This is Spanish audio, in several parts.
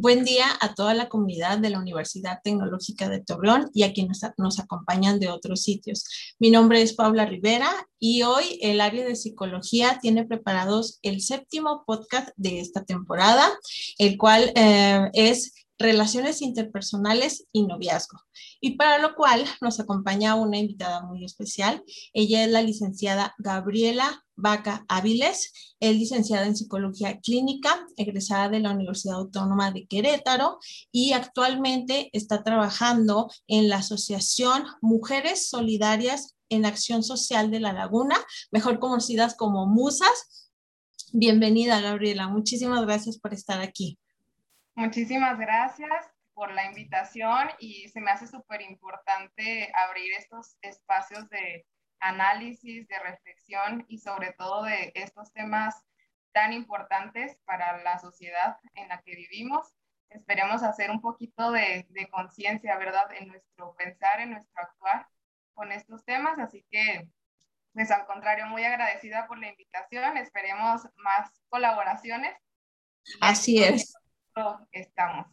Buen día a toda la comunidad de la Universidad Tecnológica de Torreón y a quienes nos acompañan de otros sitios. Mi nombre es Paula Rivera y hoy el área de psicología tiene preparados el séptimo podcast de esta temporada, el cual eh, es relaciones interpersonales y noviazgo. Y para lo cual nos acompaña una invitada muy especial. Ella es la licenciada Gabriela Vaca Áviles, es licenciada en psicología clínica, egresada de la Universidad Autónoma de Querétaro y actualmente está trabajando en la Asociación Mujeres Solidarias en Acción Social de La Laguna, mejor conocidas como Musas. Bienvenida, Gabriela. Muchísimas gracias por estar aquí. Muchísimas gracias por la invitación y se me hace súper importante abrir estos espacios de análisis, de reflexión y sobre todo de estos temas tan importantes para la sociedad en la que vivimos. Esperemos hacer un poquito de, de conciencia, ¿verdad?, en nuestro pensar, en nuestro actuar con estos temas. Así que, pues al contrario, muy agradecida por la invitación. Esperemos más colaboraciones. Así es estamos.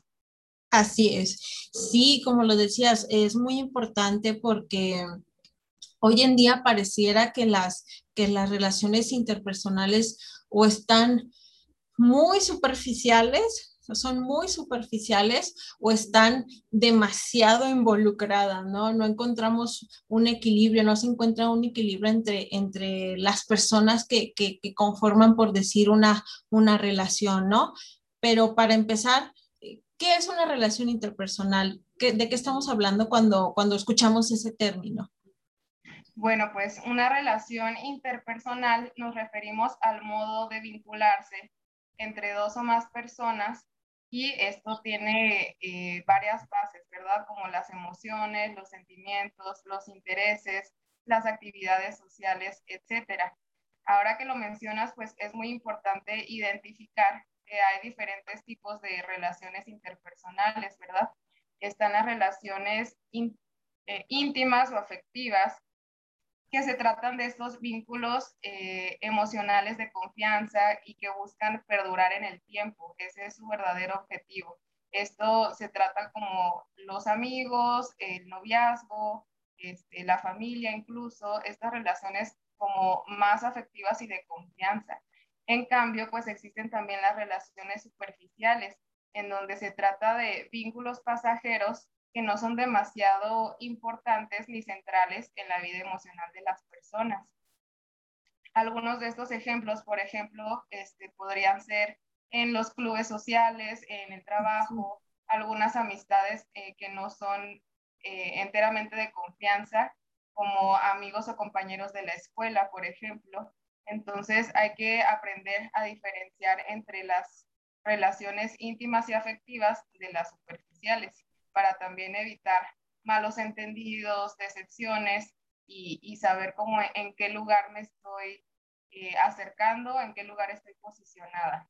Así es. Sí, como lo decías, es muy importante porque hoy en día pareciera que las, que las relaciones interpersonales o están muy superficiales, son muy superficiales o están demasiado involucradas, ¿no? No encontramos un equilibrio, no se encuentra un equilibrio entre, entre las personas que, que, conforman, por decir, una, una relación, ¿no? pero para empezar, ¿qué es una relación interpersonal? ¿De qué estamos hablando cuando, cuando escuchamos ese término? Bueno, pues una relación interpersonal nos referimos al modo de vincularse entre dos o más personas y esto tiene eh, varias bases, ¿verdad? Como las emociones, los sentimientos, los intereses, las actividades sociales, etcétera. Ahora que lo mencionas, pues es muy importante identificar hay diferentes tipos de relaciones interpersonales, ¿verdad? Están las relaciones eh, íntimas o afectivas, que se tratan de estos vínculos eh, emocionales de confianza y que buscan perdurar en el tiempo. Ese es su verdadero objetivo. Esto se trata como los amigos, el noviazgo, este, la familia incluso, estas relaciones como más afectivas y de confianza. En cambio, pues existen también las relaciones superficiales, en donde se trata de vínculos pasajeros que no son demasiado importantes ni centrales en la vida emocional de las personas. Algunos de estos ejemplos, por ejemplo, este, podrían ser en los clubes sociales, en el trabajo, algunas amistades eh, que no son eh, enteramente de confianza, como amigos o compañeros de la escuela, por ejemplo, entonces hay que aprender a diferenciar entre las relaciones íntimas y afectivas de las superficiales para también evitar malos entendidos, decepciones y, saber cómo en qué lugar me estoy eh, acercando, en qué lugar estoy posicionada.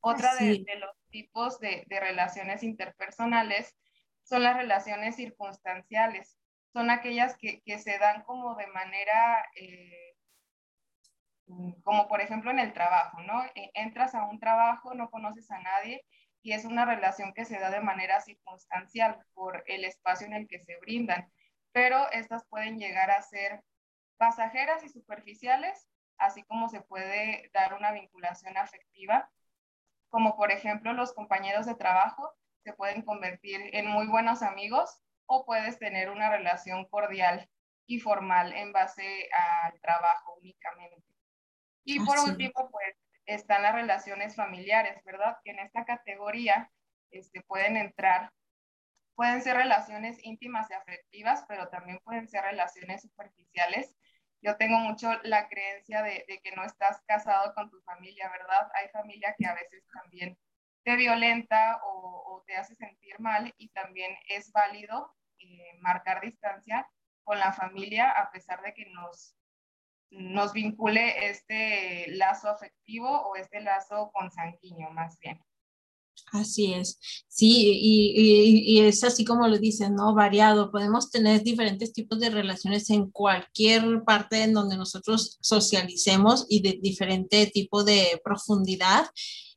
Otra de, los tipos de, relaciones interpersonales son las relaciones circunstanciales. Son aquellas que, se dan como de manera eh, como por ejemplo en el trabajo, ¿no? E, entras a un trabajo, no conoces a nadie y es una relación que se da de manera circunstancial por el espacio en el que se brindan, pero estas pueden llegar a ser pasajeras y superficiales, así como se puede dar una vinculación afectiva, como por ejemplo los compañeros de trabajo se pueden convertir en muy buenos amigos o puedes tener una relación cordial y formal en base al trabajo únicamente. Y por último, pues están las relaciones familiares, ¿verdad? Que en esta categoría este, pueden entrar, pueden ser relaciones íntimas y afectivas, pero también pueden ser relaciones superficiales. Yo tengo mucho la creencia de, que no estás casado con tu familia, ¿verdad? Hay familia que a veces también te violenta o, te hace sentir mal y también es válido eh, marcar distancia con la familia a pesar de que nos nos vincule este lazo afectivo o este lazo consanguíneo más bien. Así es, sí, y, es así como lo dicen, ¿no? Variado. Podemos tener diferentes tipos de relaciones en cualquier parte en donde nosotros socialicemos y de diferente tipo de profundidad.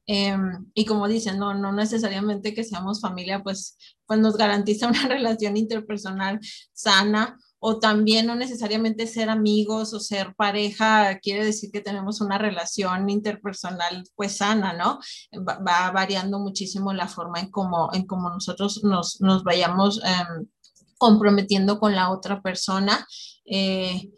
Em, y como dicen, no, no necesariamente que seamos familia, pues, pues nos garantiza una relación interpersonal sana o también no necesariamente ser amigos o ser pareja quiere decir que tenemos una relación interpersonal pues sana, ¿no? Va, variando muchísimo la forma en cómo, en cómo nosotros nos, nos vayamos em, comprometiendo con la otra persona. Eh,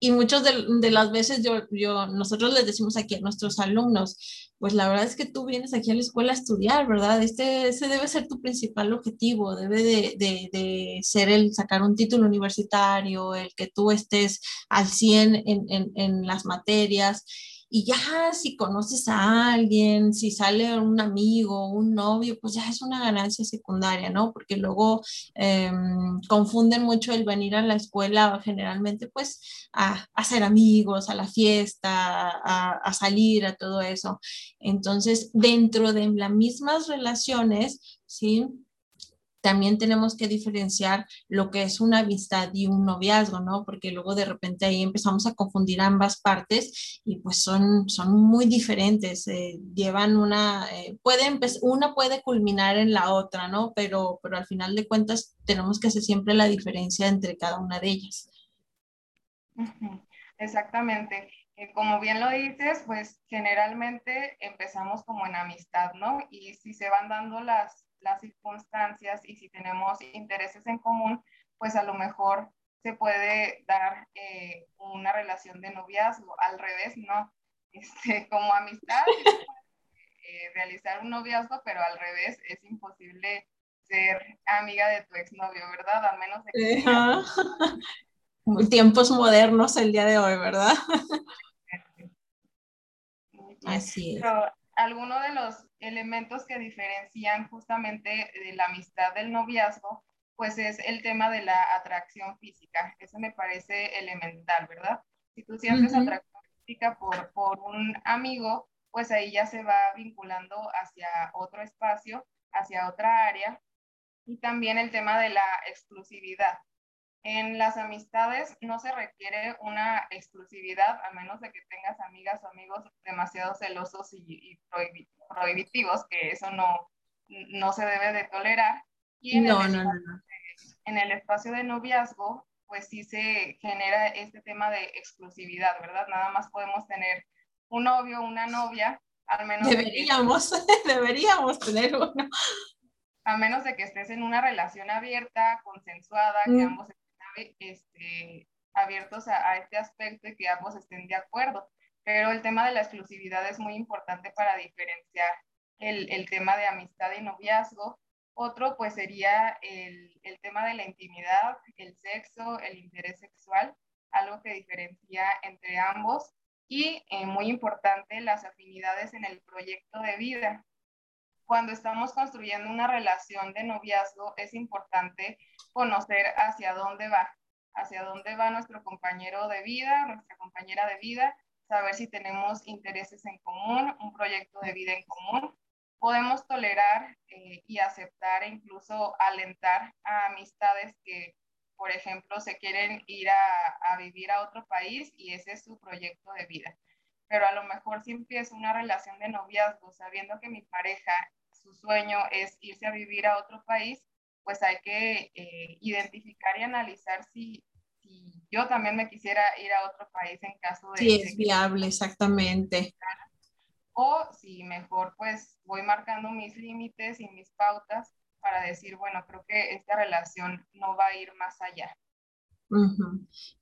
y muchas de, las veces yo, yo, nosotros les decimos aquí a nuestros alumnos, pues la verdad es que tú vienes aquí a la escuela a estudiar, ¿verdad? Este, ese debe ser tu principal objetivo, debe de, de, de ser el sacar un título universitario, el que tú estés al 100 en, en, en las materias y ya si conoces a alguien, si sale un amigo, un novio, pues ya es una ganancia secundaria, ¿no? Porque luego em, confunden mucho el venir a la escuela generalmente pues a, hacer amigos, a la fiesta, a, a salir, a todo eso. Entonces, dentro de las mismas relaciones, ¿sí? También tenemos que diferenciar lo que es una amistad y un noviazgo, ¿no? Porque luego de repente ahí empezamos a confundir ambas partes y pues son, son muy diferentes, eh, llevan una, eh, puede una puede culminar en la otra, ¿no? Pero, pero al final de cuentas tenemos que hacer siempre la diferencia entre cada una de ellas. Exactamente. Eh, como bien lo dices, pues generalmente empezamos como en amistad, ¿no? Y si se van dando las las circunstancias y si tenemos intereses en común, pues a lo mejor se puede dar eh, una relación de noviazgo. Al revés, no. Este, como amistad, eh, realizar un noviazgo, pero al revés es imposible ser amiga de tu exnovio, ¿verdad? A menos de que... Tiempos modernos el día de hoy, ¿verdad? Así es alguno de los elementos que diferencian justamente de la amistad del noviazgo, pues es el tema de la atracción física. Eso me parece elemental, ¿verdad? Si tú sientes atracción física por, por un amigo, pues ahí ya se va vinculando hacia otro espacio, hacia otra área. Y también el tema de la exclusividad. En las amistades no se requiere una exclusividad, a menos de que tengas amigas o amigos demasiado celosos y, prohibitivos, que eso no, no se debe de tolerar. Y en, el en el espacio de noviazgo, pues sí se genera este tema de exclusividad, ¿verdad? Nada más podemos tener un novio, una novia, al menos... Deberíamos, deberíamos tener uno. A menos de que estés en una relación abierta, consensuada, que mm. ambos este, abiertos a, este aspecto y que ambos estén de acuerdo. Pero el tema de la exclusividad es muy importante para diferenciar el, el tema de amistad y noviazgo. Otro pues sería el, el, tema de la intimidad, el sexo, el interés sexual, algo que diferencia entre ambos. Y eh, muy importante, las afinidades en el proyecto de vida cuando estamos construyendo una relación de noviazgo, es importante conocer hacia dónde va, hacia dónde va nuestro compañero de vida, nuestra compañera de vida, saber si tenemos intereses en común, un proyecto de vida en común. Podemos tolerar eh, y aceptar e incluso alentar a amistades que, por ejemplo, se quieren ir a, a vivir a otro país y ese es su proyecto de vida pero a lo mejor si empiezo una relación de noviazgo sabiendo que mi pareja su sueño es irse a vivir a otro país, pues hay que eh, identificar y analizar si, si, yo también me quisiera ir a otro país en caso de... Si es viable, exactamente. O si mejor pues voy marcando mis límites y mis pautas para decir, bueno, creo que esta relación no va a ir más allá.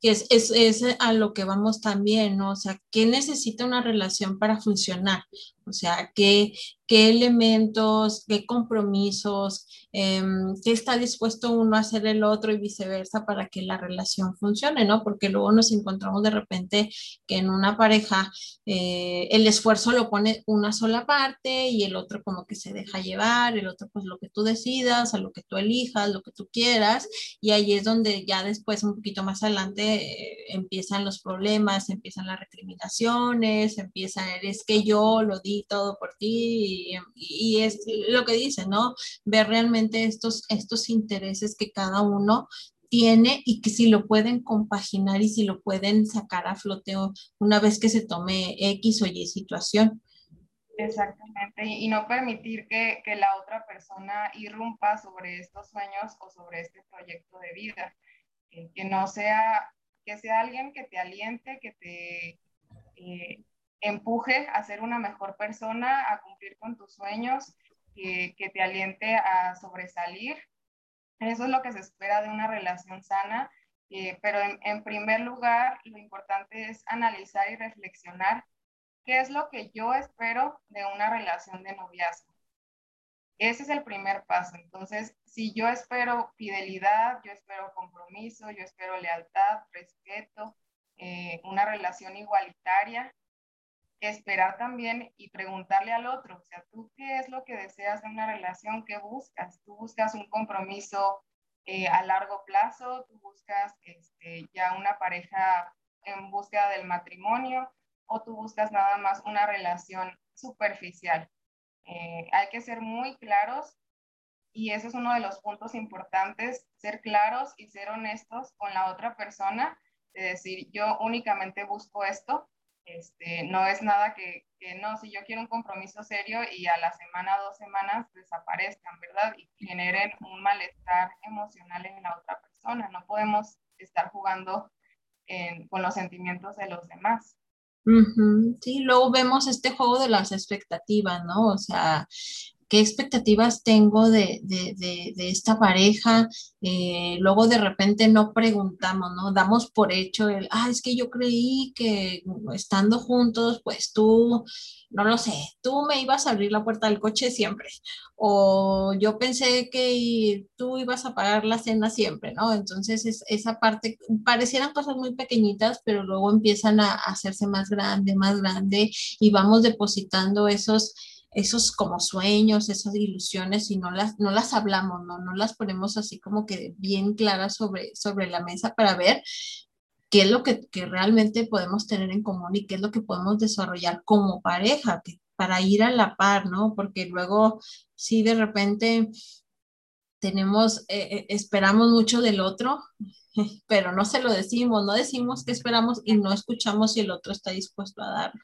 Que es, es, es, a lo que vamos también, ¿no? O sea, ¿qué necesita una relación para funcionar? O sea, ¿qué, qué elementos, qué compromisos, em, qué está dispuesto uno a hacer el otro y viceversa para que la relación funcione, ¿no? Porque luego nos encontramos de repente que en una pareja eh, el esfuerzo lo pone una sola parte y el otro como que se deja llevar, el otro pues lo que tú decidas, a lo que tú elijas, lo que tú quieras, y ahí es donde ya después, un poquito más adelante, eh, empiezan los problemas, empiezan las recriminaciones, empieza, es que yo lo todo por ti y, es lo que dice, ¿no? Ver realmente estos, estos intereses que cada uno tiene y que si lo pueden compaginar y si lo pueden sacar a floteo una vez que se tome X o Y situación. Exactamente, y, no permitir que, que, la otra persona irrumpa sobre estos sueños o sobre este proyecto de vida. que no sea, que sea alguien que te aliente, que te eh, empuje a ser una mejor persona, a cumplir con tus sueños, que, que te aliente a sobresalir. Eso es lo que se espera de una relación sana, eh, pero en, en primer lugar, lo importante es analizar y reflexionar ¿Qué es lo que yo espero de una relación de noviazgo? Ese es el primer paso. Entonces, si yo espero fidelidad, yo espero compromiso, yo espero lealtad, respeto, eh, una relación igualitaria, esperar también y preguntarle al otro, o sea, ¿tú qué es lo que deseas de una relación? ¿Qué buscas? ¿Tú buscas un compromiso eh, a largo plazo? ¿Tú buscas este, ya una pareja en búsqueda del matrimonio? o tú buscas nada más una relación superficial. Eh, hay que ser muy claros y eso es uno de los puntos importantes, ser claros y ser honestos con la otra persona, de decir, yo únicamente busco esto, este, no es nada que, que, no, si yo quiero un compromiso serio y a la semana, dos semanas desaparezcan, ¿verdad? Y generen un malestar emocional en la otra persona. No podemos estar jugando con los sentimientos de los demás. Sí, luego vemos este juego de las expectativas, ¿no? O sea, qué expectativas tengo de, esta pareja. Eh, luego de repente no preguntamos, ¿no? Damos por hecho el, ah, es que yo creí que estando juntos, pues tú, no lo sé, tú me ibas a abrir la puerta del coche siempre. O yo pensé que tú ibas a pagar la cena siempre, ¿no? Entonces esa parte, parecieran cosas muy pequeñitas, pero luego empiezan a hacerse más grande, más grande y vamos depositando esos esos como sueños, esas ilusiones y no las, no las hablamos, ¿no? no las ponemos así como que bien claras sobre, sobre la mesa para ver qué es lo que, que, realmente podemos tener en común y qué es lo que podemos desarrollar como pareja, que, para ir a la par, ¿no? Porque luego, si de repente tenemos, eh, eh, esperamos mucho del otro, pero no se lo decimos, no decimos qué esperamos y no escuchamos si el otro está dispuesto a darlo.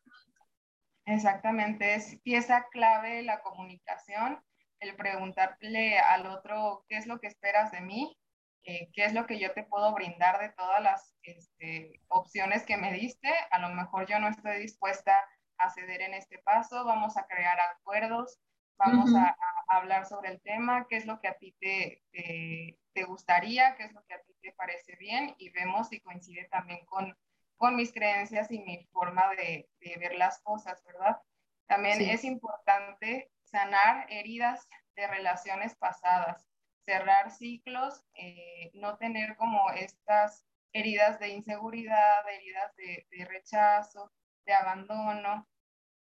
Exactamente, es pieza clave la comunicación, el preguntarle al otro qué es lo que esperas de mí, eh, qué es lo que yo te puedo brindar de todas las este, opciones que me diste. A lo mejor yo no estoy dispuesta a ceder en este paso, vamos a crear acuerdos, vamos a, hablar sobre el tema, qué es lo que a ti te, te, te gustaría, qué es lo que a ti te parece bien y vemos si coincide también con con mis creencias y mi forma de, ver las cosas, ¿verdad? También es importante sanar heridas de relaciones pasadas, cerrar ciclos, eh, no tener como estas heridas de inseguridad, heridas de, rechazo, de abandono.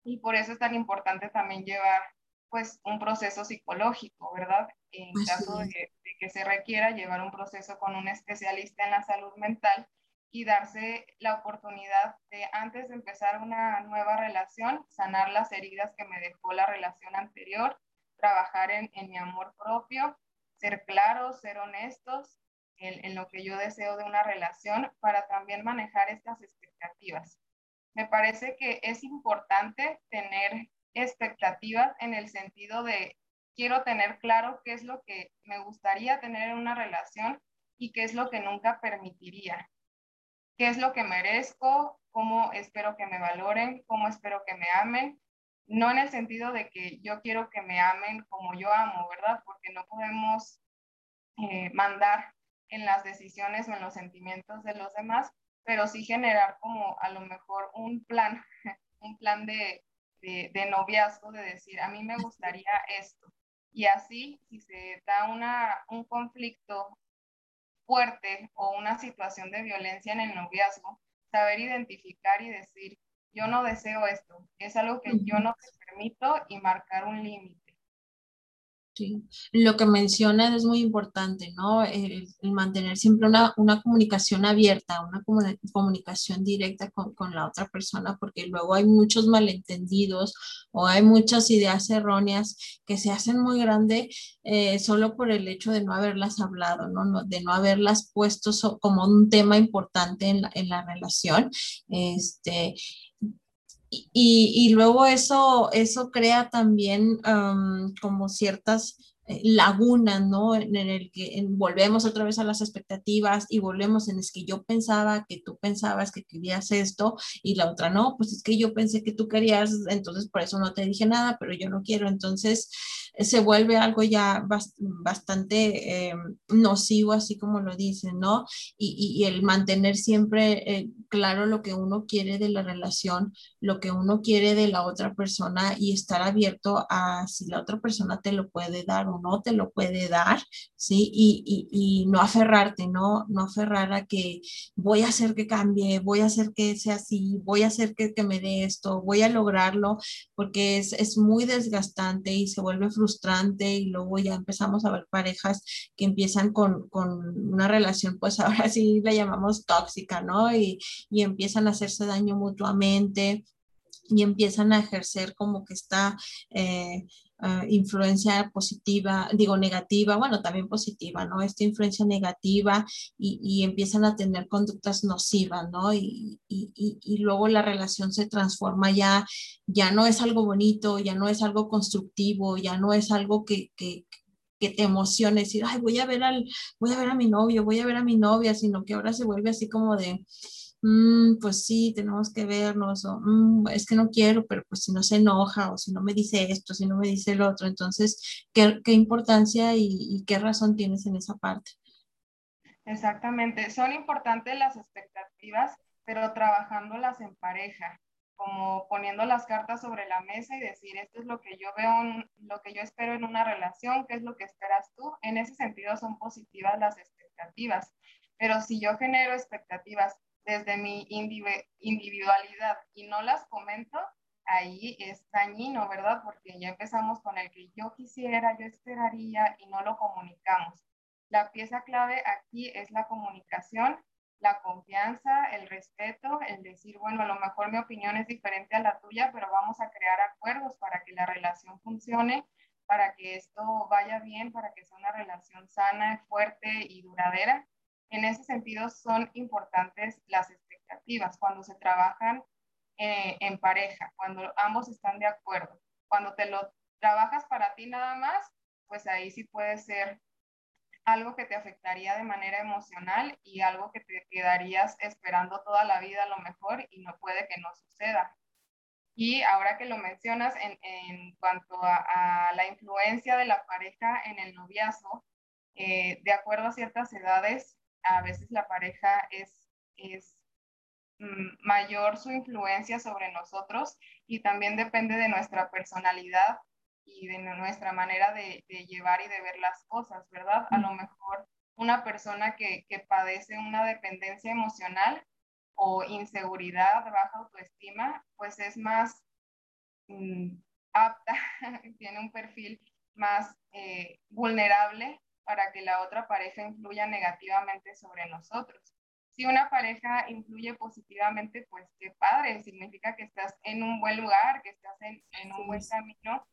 Y por eso es tan importante también llevar pues un proceso psicológico, ¿verdad? En caso de, de que se requiera llevar un proceso con un especialista en la salud mental y darse la oportunidad de, antes de empezar una nueva relación, sanar las heridas que me dejó la relación anterior, trabajar en, mi amor propio, ser claros, ser honestos en, en, lo que yo deseo de una relación para también manejar estas expectativas. Me parece que es importante tener expectativas en el sentido de quiero tener claro qué es lo que me gustaría tener en una relación y qué es lo que nunca permitiría qué es lo que merezco, cómo espero que me valoren, cómo espero que me amen, no en el sentido de que yo quiero que me amen como yo amo, ¿verdad? Porque no podemos eh, mandar en las decisiones o en los sentimientos de los demás, pero sí generar como a lo mejor un plan, un plan de, de, de noviazgo, de decir, a mí me gustaría esto. Y así, si se da una, un conflicto fuerte o una situación de violencia en el noviazgo, saber identificar y decir, yo no deseo esto, es algo que yo no te permito y marcar un límite. Sí, lo que mencionas es muy importante, ¿no? El, mantener siempre una, una, comunicación abierta, una comunicación directa con, con, la otra persona, porque luego hay muchos malentendidos o hay muchas ideas erróneas que se hacen muy grandes eh, solo por el hecho de no haberlas hablado, ¿no? De no haberlas puesto como un tema importante en la, en la relación. Este, y, luego eso, eso crea también como ciertas eh, laguna, ¿no? En, el que volvemos otra vez a las expectativas y volvemos en es que yo pensaba que tú pensabas que querías esto y la otra no, pues es que yo pensé que tú querías, entonces por eso no te dije nada, pero yo no quiero, entonces eh, se vuelve algo ya bastante eh, nocivo, así como lo dicen, ¿no? Y, y, el mantener siempre claro lo que uno quiere de la relación, lo que uno quiere de la otra persona y estar abierto a si la otra persona te lo puede dar no te lo puede dar, ¿sí? Y, y, no aferrarte, ¿no? No aferrar a que voy a hacer que cambie, voy a hacer que sea así, voy a hacer que, que me dé esto, voy a lograrlo, porque es, es muy desgastante y se vuelve frustrante y luego ya empezamos a ver parejas que empiezan con, con una relación, pues ahora sí la llamamos tóxica, ¿no? Y, y empiezan a hacerse daño mutuamente y empiezan a ejercer como que está eh, Ah, influencia positiva, digo negativa, bueno, también positiva, ¿no? Esta influencia negativa y, y empiezan a tener conductas nocivas, ¿no? Y, y, y, luego la relación se transforma ya, ya no es algo bonito, ya no es algo constructivo, ya no es algo que, que, que te emocione, decir, ay, voy a ver al, voy a ver a mi novio, voy a ver a mi novia, sino que ahora se vuelve así como de, Mm, pues sí, tenemos que vernos, o mm, es que no quiero, pero pues si no se enoja, o si no me dice esto, si no me dice el otro, entonces, ¿qué, qué importancia y, qué razón tienes en esa parte? Exactamente, son importantes las expectativas, pero trabajándolas en pareja, como poniendo las cartas sobre la mesa y decir, esto es lo que yo veo, lo que yo espero en una relación, qué es lo que esperas tú. En ese sentido son positivas las expectativas, pero si yo genero expectativas desde mi individualidad y no las comento, ahí es dañino, ¿verdad? Porque ya empezamos con el que yo quisiera, yo esperaría y no lo comunicamos. La pieza clave aquí es la comunicación, la confianza, el respeto, el decir, bueno, a lo mejor mi opinión es diferente a la tuya, pero vamos a crear acuerdos para que la relación funcione, para que esto vaya bien, para que sea una relación sana, fuerte y duradera. En ese sentido, son importantes las expectativas cuando se trabajan eh, en pareja, cuando ambos están de acuerdo. Cuando te lo trabajas para ti nada más, pues ahí sí puede ser algo que te afectaría de manera emocional y algo que te quedarías esperando toda la vida a lo mejor y no puede que no suceda. Y ahora que lo mencionas en, en cuanto a, a, la influencia de la pareja en el noviazgo, eh, de acuerdo a ciertas edades, a veces la pareja es, es mm, mayor su influencia sobre nosotros y también depende de nuestra personalidad y de nuestra manera de, llevar y de ver las cosas, ¿verdad? A lo mejor una persona que, que padece una dependencia emocional o inseguridad, baja autoestima, pues es más mm, apta, tiene un perfil más eh, vulnerable para que la otra pareja influya negativamente sobre nosotros. Si una pareja influye positivamente, pues qué padre, significa que estás en un buen lugar, que estás en, en un buen camino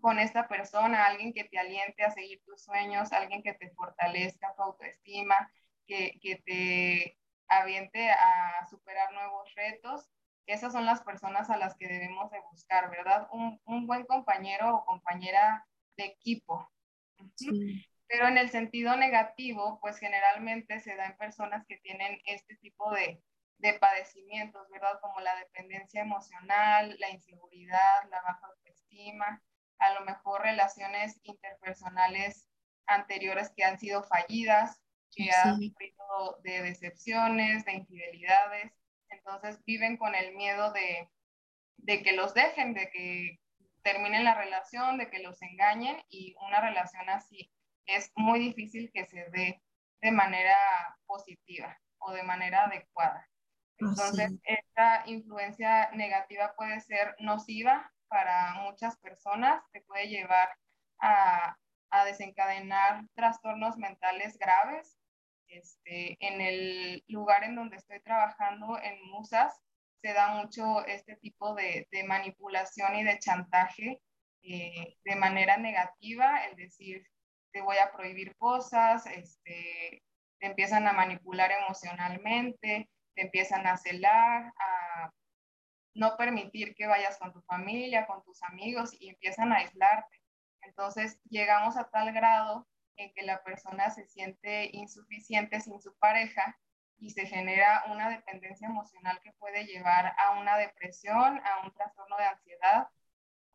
con esta persona, alguien que te aliente a seguir tus sueños, alguien que te fortalezca tu autoestima, que, que te aviente a superar nuevos retos. Esas son las personas a las que debemos de buscar, ¿verdad? Un, un buen compañero o compañera de equipo. Sí. Pero en el sentido negativo, pues generalmente se da en personas que tienen este tipo de, de padecimientos, ¿verdad? Como la dependencia emocional, la inseguridad, la baja autoestima, a lo mejor relaciones interpersonales anteriores que han sido fallidas, que han sufrido de decepciones, de infidelidades, entonces viven con el miedo de, de que los dejen, de que terminen la relación, de que los engañen y una relación así es muy difícil que se dé de manera positiva o de manera adecuada. Entonces, esta influencia negativa puede ser nociva para muchas personas, te puede llevar a, a desencadenar trastornos mentales graves. Este, en el lugar en donde estoy trabajando, en Musas, se da mucho este tipo de, de manipulación y de chantaje eh, de manera negativa, es decir, te voy a prohibir cosas, este, te empiezan a manipular emocionalmente, te empiezan a celar, a no permitir que vayas con tu familia, con tus amigos y empiezan a aislarte. Entonces llegamos a tal grado en que la persona se siente insuficiente sin su pareja y se genera una dependencia emocional que puede llevar a una depresión, a un trastorno de ansiedad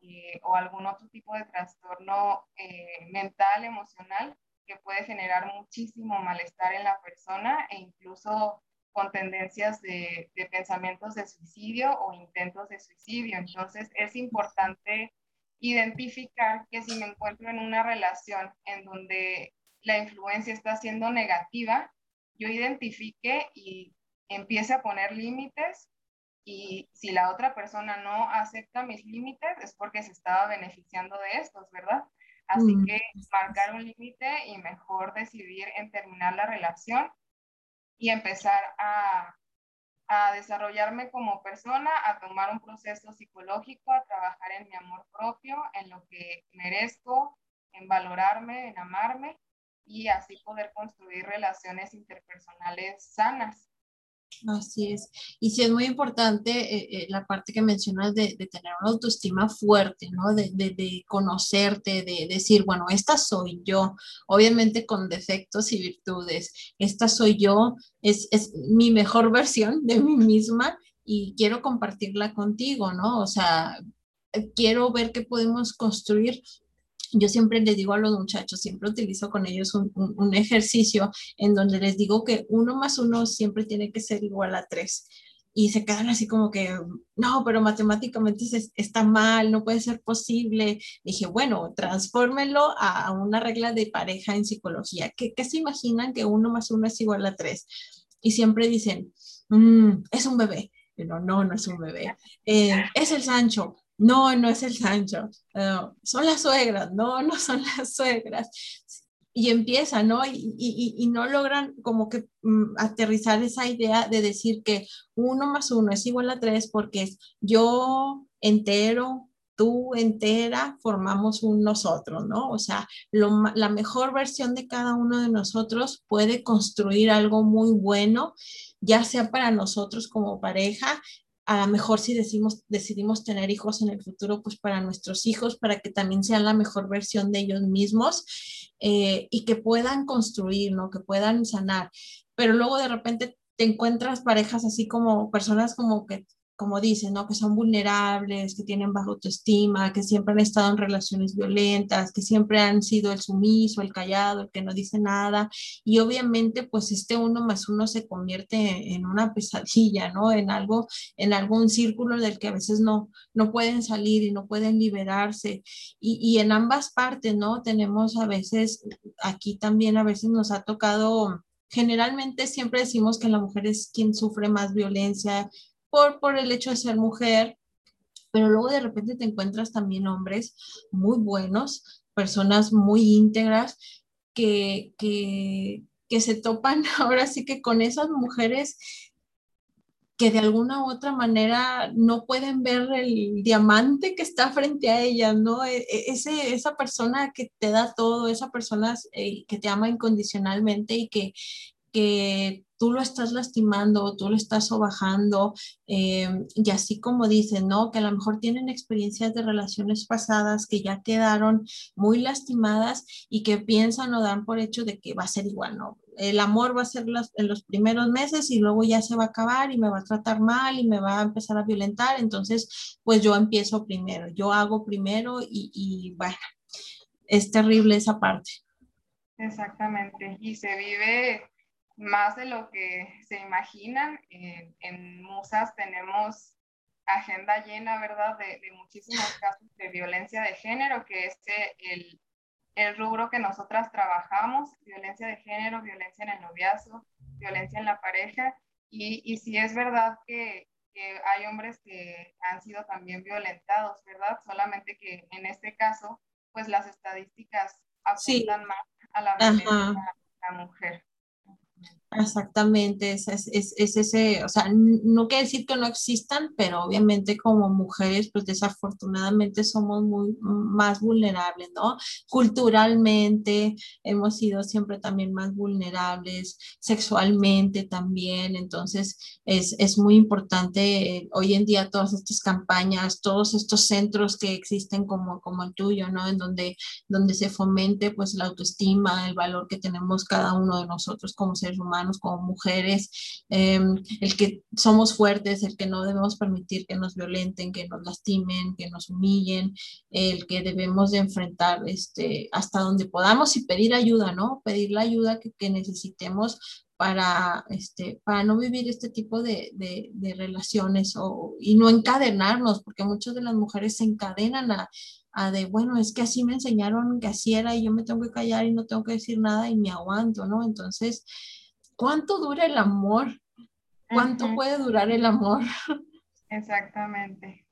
eh, o algún otro tipo de trastorno eh, mental, emocional, que puede generar muchísimo malestar en la persona e incluso con tendencias de, de pensamientos de suicidio o intentos de suicidio. Entonces es importante identificar que si me encuentro en una relación en donde la influencia está siendo negativa, yo identifique y empiece a poner límites y si la otra persona no acepta mis límites es porque se estaba beneficiando de estos, ¿verdad? Así mm. que marcar un límite y mejor decidir en terminar la relación y empezar a, a desarrollarme como persona, a tomar un proceso psicológico, a trabajar en mi amor propio, en lo que merezco, en valorarme, en amarme y así poder construir relaciones interpersonales sanas. Así es. Y sí es muy importante eh, eh, la parte que mencionas de, tener una autoestima fuerte, ¿no? De, de, conocerte, de decir, bueno, esta soy yo, obviamente con defectos y virtudes. Esta soy yo, es, es mi mejor versión de mí misma y quiero compartirla contigo, ¿no? O sea, quiero ver qué podemos construir yo siempre les digo a los muchachos, siempre utilizo con ellos un, ejercicio en donde les digo que uno más uno siempre tiene que ser igual a tres. Y se quedan así como que, no, pero matemáticamente está mal, no puede ser posible. Dije, bueno, transfórmenlo a, una regla de pareja en psicología. ¿Qué, ¿Qué, se imaginan que uno más uno es igual a tres? Y siempre dicen, mm, es un bebé. Pero no, no es un bebé. Eh, es el Sancho no, no es el Sancho, son las suegras, no, no son las suegras. Y empieza, ¿no? Y no logran como que mm, aterrizar esa idea de decir que uno más uno es igual a tres porque es yo entero, tú entera, formamos un nosotros, ¿no? O sea, la mejor versión de cada uno de nosotros puede construir algo muy bueno, ya sea para nosotros como pareja, a lo mejor si decimos, decidimos tener hijos en el futuro, pues para nuestros hijos, para que también sean la mejor versión de ellos mismos eh, y que puedan construir, ¿no? Que puedan sanar. Pero luego de repente te encuentras parejas así como personas como que como dicen, ¿no? Que son vulnerables, que tienen baja autoestima, que siempre han estado en relaciones violentas, que siempre han sido el sumiso, el callado, el que no dice nada. Y obviamente, pues este uno más uno se convierte en una pesadilla, ¿no? En algo, en algún círculo del que a veces no, no pueden salir y no pueden liberarse. Y, y en ambas partes, ¿no? Tenemos a veces, aquí también a veces nos ha tocado generalmente siempre decimos que la mujer es quien sufre más violencia, por, el hecho de ser mujer, pero luego de repente te encuentras también hombres muy buenos, personas muy íntegras que, que, que se topan ahora sí que con esas mujeres que de alguna u otra manera no pueden ver el diamante que está frente a ellas, ¿no? E, e, ese, esa persona que te da todo, esa persona eh, que te ama incondicionalmente y que, que tú lo estás lastimando, tú lo estás sobajando, eh, y así como dicen, ¿no? Que a lo mejor tienen experiencias de relaciones pasadas que ya quedaron muy lastimadas y que piensan o dan por hecho de que va a ser igual, ¿no? El amor va a ser en los primeros meses y luego ya se va a acabar y me va a tratar mal y me va a empezar a violentar, entonces pues yo empiezo primero, yo hago primero y, y bueno, es terrible esa parte. Exactamente, y se vive más de lo que se imaginan. En, Musas tenemos agenda llena, ¿verdad?, de, muchísimos casos de violencia de género, que es el, el rubro que nosotras trabajamos, violencia de género, violencia en el noviazgo, violencia en la pareja. Y, y sí es verdad que, que, hay hombres que han sido también violentados, ¿verdad? Solamente que en este caso, pues las estadísticas apuntan más a la violencia a la mujer. Exactamente, es, es, ese, o sea, no quiere decir que no existan, pero obviamente como mujeres, pues desafortunadamente somos muy más vulnerables, ¿no? Culturalmente hemos sido siempre también más vulnerables, sexualmente también, entonces es, es muy importante eh, hoy en día todas estas campañas, todos estos centros que existen como, como el tuyo, ¿no? En donde, donde se fomente pues la autoestima, el valor que tenemos cada uno de nosotros como seres humanos como mujeres, em, el que somos fuertes, el que no debemos permitir que nos violenten, que nos lastimen, que nos humillen, el que debemos de enfrentar este, hasta donde podamos y pedir ayuda, ¿no? Pedir la ayuda que, que necesitemos para, este, para no vivir este tipo de, de, de, relaciones o, y no encadenarnos, porque muchas de las mujeres se encadenan a, a, de, bueno, es que así me enseñaron que así era y yo me tengo que callar y no tengo que decir nada y me aguanto, ¿no? Entonces, ¿cuánto dura el amor? ¿Cuánto puede durar el amor? Exactamente.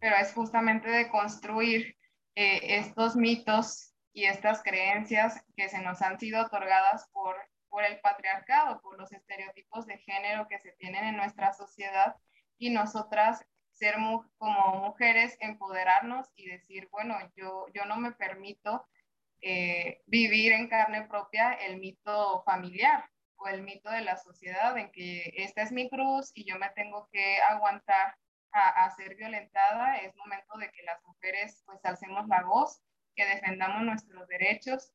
Pero es justamente de construir eh, estos mitos y estas creencias que se nos han sido otorgadas por, por el patriarcado, por los estereotipos de género que se tienen en nuestra sociedad y nosotras ser como mujeres, empoderarnos y decir, bueno, yo, yo no me permito eh, vivir en carne propia el mito familiar o el mito de la sociedad en que esta es mi cruz y yo me tengo que aguantar a, ser violentada. Es momento de que las mujeres pues alcemos la voz, que defendamos nuestros derechos,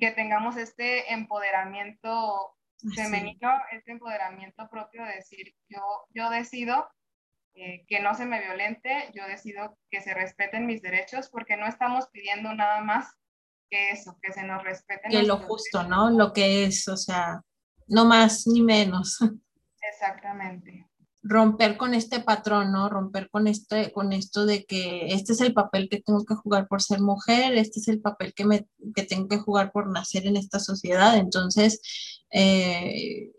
que tengamos este empoderamiento femenino, este empoderamiento propio de decir, yo, yo decido eh, que no se me violente, yo decido que se respeten mis derechos, porque no estamos pidiendo nada más que eso, que se nos respete. Que lo justo, ¿no? Lo que es, o sea, no más ni menos. Exactamente. Romper con este patrón, ¿no? Romper con, este, con esto de que este es el papel que tengo que jugar por ser mujer, este es el papel que, me, que tengo que jugar por nacer en esta sociedad. Entonces, eh,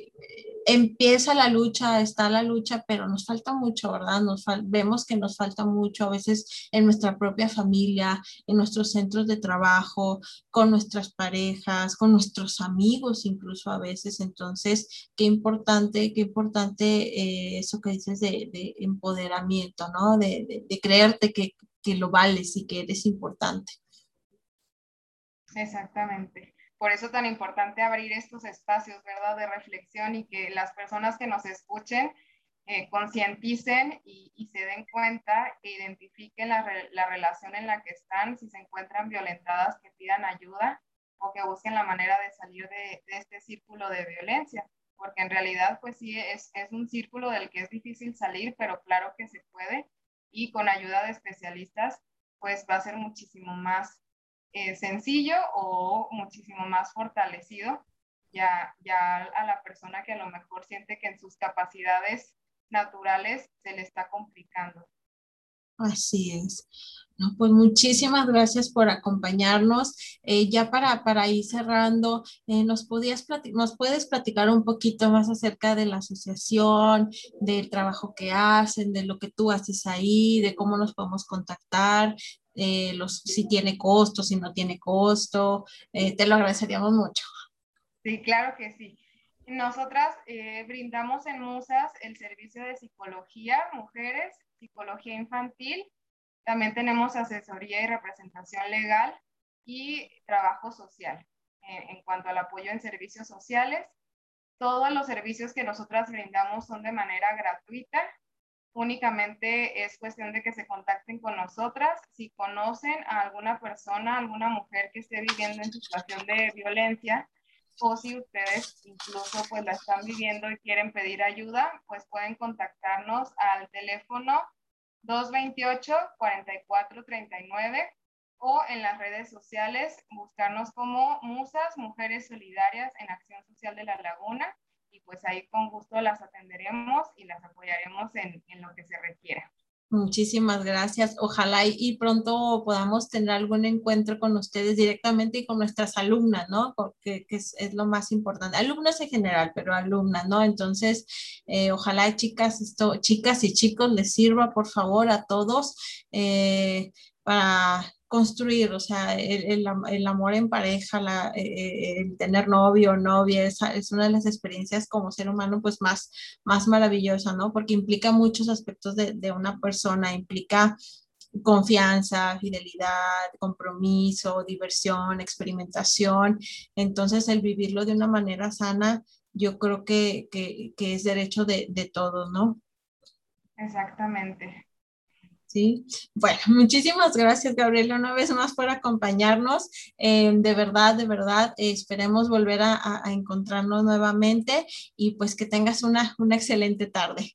empieza la lucha, está la lucha, pero nos falta mucho, ¿verdad? Nos vemos que nos falta mucho a veces en nuestra propia familia, en nuestros centros de trabajo, con nuestras parejas, con nuestros amigos incluso a veces. Entonces, qué importante, qué importante eh, eso que dices de, empoderamiento, ¿no? De, creerte que, que lo vales y que eres importante. Exactamente por eso tan importante abrir estos espacios, ¿verdad?, de reflexión y que las personas que nos escuchen eh, concienticen y, se den cuenta, que identifiquen la, relación en la que están, si se encuentran violentadas, que pidan ayuda o que busquen la manera de salir de, este círculo de violencia, porque en realidad, pues sí, es, es un círculo del que es difícil salir, pero claro que se puede y con ayuda de especialistas, pues va a ser muchísimo más eh, sencillo o muchísimo más fortalecido ya, ya a la persona que a lo mejor siente que en sus capacidades naturales se le está complicando. Así es. No, pues muchísimas gracias por acompañarnos. Eh, ya para, para ir cerrando, eh, ¿nos, podías ¿nos puedes platicar un poquito más acerca de la asociación, del trabajo que hacen, de lo que tú haces ahí, de cómo nos podemos contactar, eh, los, si tiene costo, si no tiene costo. Eh, te lo agradeceríamos mucho. Sí, claro que sí. Nosotras eh, brindamos en Musas el servicio de psicología, mujeres, psicología infantil. También tenemos asesoría y representación legal y trabajo social. en cuanto al apoyo en servicios sociales, todos los servicios que nosotras brindamos son de manera gratuita únicamente es cuestión de que se contacten con nosotras. Si conocen a alguna persona, alguna mujer que esté viviendo en situación de violencia, o si ustedes incluso pues la están viviendo y quieren pedir ayuda, pues pueden contactarnos al teléfono 228-4439 o en las redes sociales buscarnos como Musas Mujeres Solidarias en Acción Social de la Laguna pues ahí con gusto las atenderemos y las apoyaremos en, en lo que se requiera. Muchísimas gracias. Ojalá y, pronto podamos tener algún encuentro con ustedes directamente y con nuestras alumnas, ¿no? Porque es, es, lo más importante. Alumnas en general, pero alumnas, ¿no? Entonces, eh, ojalá chicas, esto, chicas y chicos les sirva, por favor, a todos. Eh, para construir, o sea, el, el, amor en pareja, eh, el tener novio o novia, es, es, una de las experiencias como ser humano pues más, más maravillosa, ¿no? Porque implica muchos aspectos de, de una persona, implica confianza, fidelidad, compromiso, diversión, experimentación. Entonces, el vivirlo de una manera sana, yo creo que, que, que es derecho de, de todos, ¿no? Exactamente. Sí, bueno, muchísimas gracias Gabriela una vez más por acompañarnos. Eh, de verdad, de verdad, esperemos volver a, a, encontrarnos nuevamente y pues que tengas una, una excelente tarde.